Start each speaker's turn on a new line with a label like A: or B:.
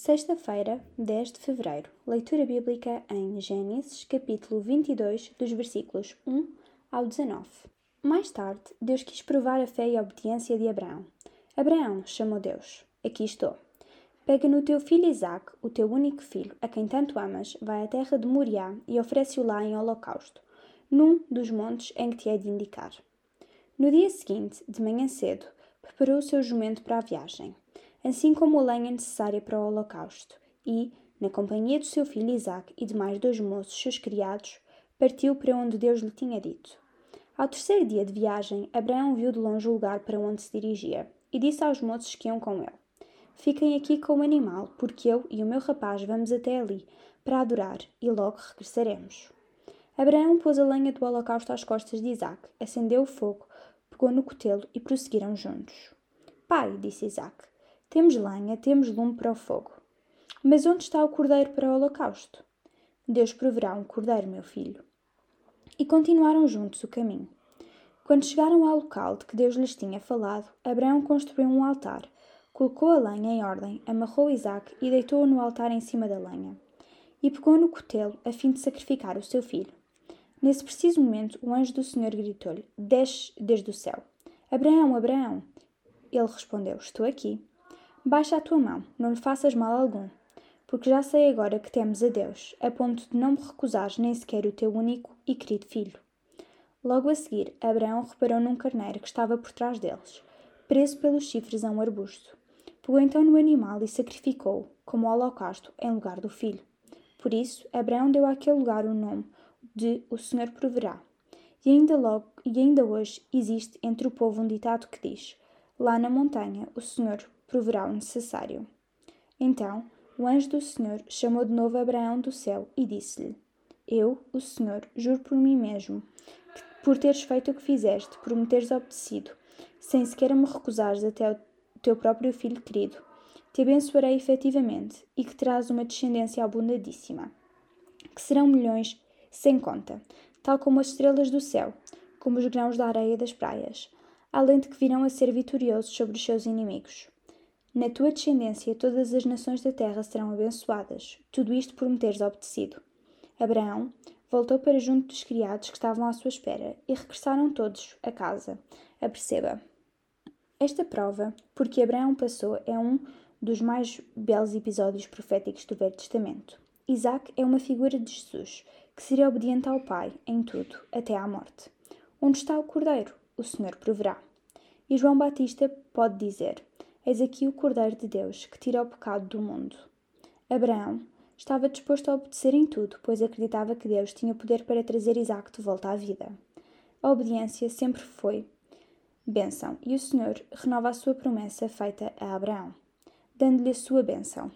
A: Sexta-feira, 10 de fevereiro. Leitura bíblica em Gênesis, capítulo 22, dos versículos 1 ao 19. Mais tarde, Deus quis provar a fé e a obediência de Abraão. Abraão chamou Deus: Aqui estou. Pega no teu filho Isaque, o teu único filho, a quem tanto amas, vai à terra de Moriá e oferece-o lá em holocausto, num dos montes em que te hei de indicar. No dia seguinte, de manhã cedo, preparou o seu jumento para a viagem assim como a lenha necessária para o holocausto, e, na companhia do seu filho Isaque e de mais dois moços, seus criados, partiu para onde Deus lhe tinha dito. Ao terceiro dia de viagem, Abraão viu de longe o lugar para onde se dirigia, e disse aos moços que iam com ele: Fiquem aqui com o animal, porque eu e o meu rapaz vamos até ali, para adorar, e logo regressaremos. Abraão pôs a lenha do holocausto às costas de Isaque, acendeu o fogo, pegou no cutelo e prosseguiram juntos. Pai, disse Isaque, temos lenha, temos lume para o fogo. Mas onde está o cordeiro para o holocausto? Deus proverá um cordeiro, meu filho. E continuaram juntos o caminho. Quando chegaram ao local de que Deus lhes tinha falado, Abraão construiu um altar, colocou a lenha em ordem, amarrou Isaac e deitou-o no altar em cima da lenha. E pegou no cutelo a fim de sacrificar o seu filho. Nesse preciso momento, o anjo do Senhor gritou-lhe: Desce desde o céu. Abraão, Abraão. Ele respondeu: Estou aqui. Baixa a tua mão, não lhe faças mal algum, porque já sei agora que temes a Deus, a ponto de não me recusares nem sequer o teu único e querido filho. Logo a seguir, Abraão reparou num carneiro que estava por trás deles, preso pelos chifres a um arbusto. Pegou então no animal e sacrificou-o, como holocausto, em lugar do filho. Por isso, Abraão deu àquele lugar o nome de O Senhor Proverá. E ainda, logo, e ainda hoje existe entre o povo um ditado que diz: Lá na montanha, o Senhor proverá o necessário. Então o anjo do Senhor chamou de novo Abraão do céu e disse-lhe: Eu, o Senhor, juro por mim mesmo, que por teres feito o que fizeste, por me teres obedecido, sem sequer me recusares até o teu próprio filho querido, te abençoarei efetivamente e que terás uma descendência abundadíssima, que serão milhões sem conta, tal como as estrelas do céu, como os grãos da areia das praias, além de que virão a ser vitoriosos sobre os seus inimigos. Na tua descendência todas as nações da terra serão abençoadas, tudo isto por me teres obedecido. Abraão voltou para junto dos criados que estavam à sua espera e regressaram todos a casa. Aperceba. Esta prova, porque Abraão passou, é um dos mais belos episódios proféticos do Velho Testamento. Isaac é uma figura de Jesus, que seria obediente ao Pai em tudo, até à morte. Onde está o Cordeiro? O Senhor proverá. E João Batista pode dizer: Eis aqui o Cordeiro de Deus, que tira o pecado do mundo. Abraão estava disposto a obedecer em tudo, pois acreditava que Deus tinha poder para trazer Isaac de volta à vida. A obediência sempre foi bênção, e o Senhor renova a sua promessa feita a Abraão, dando-lhe a sua bênção.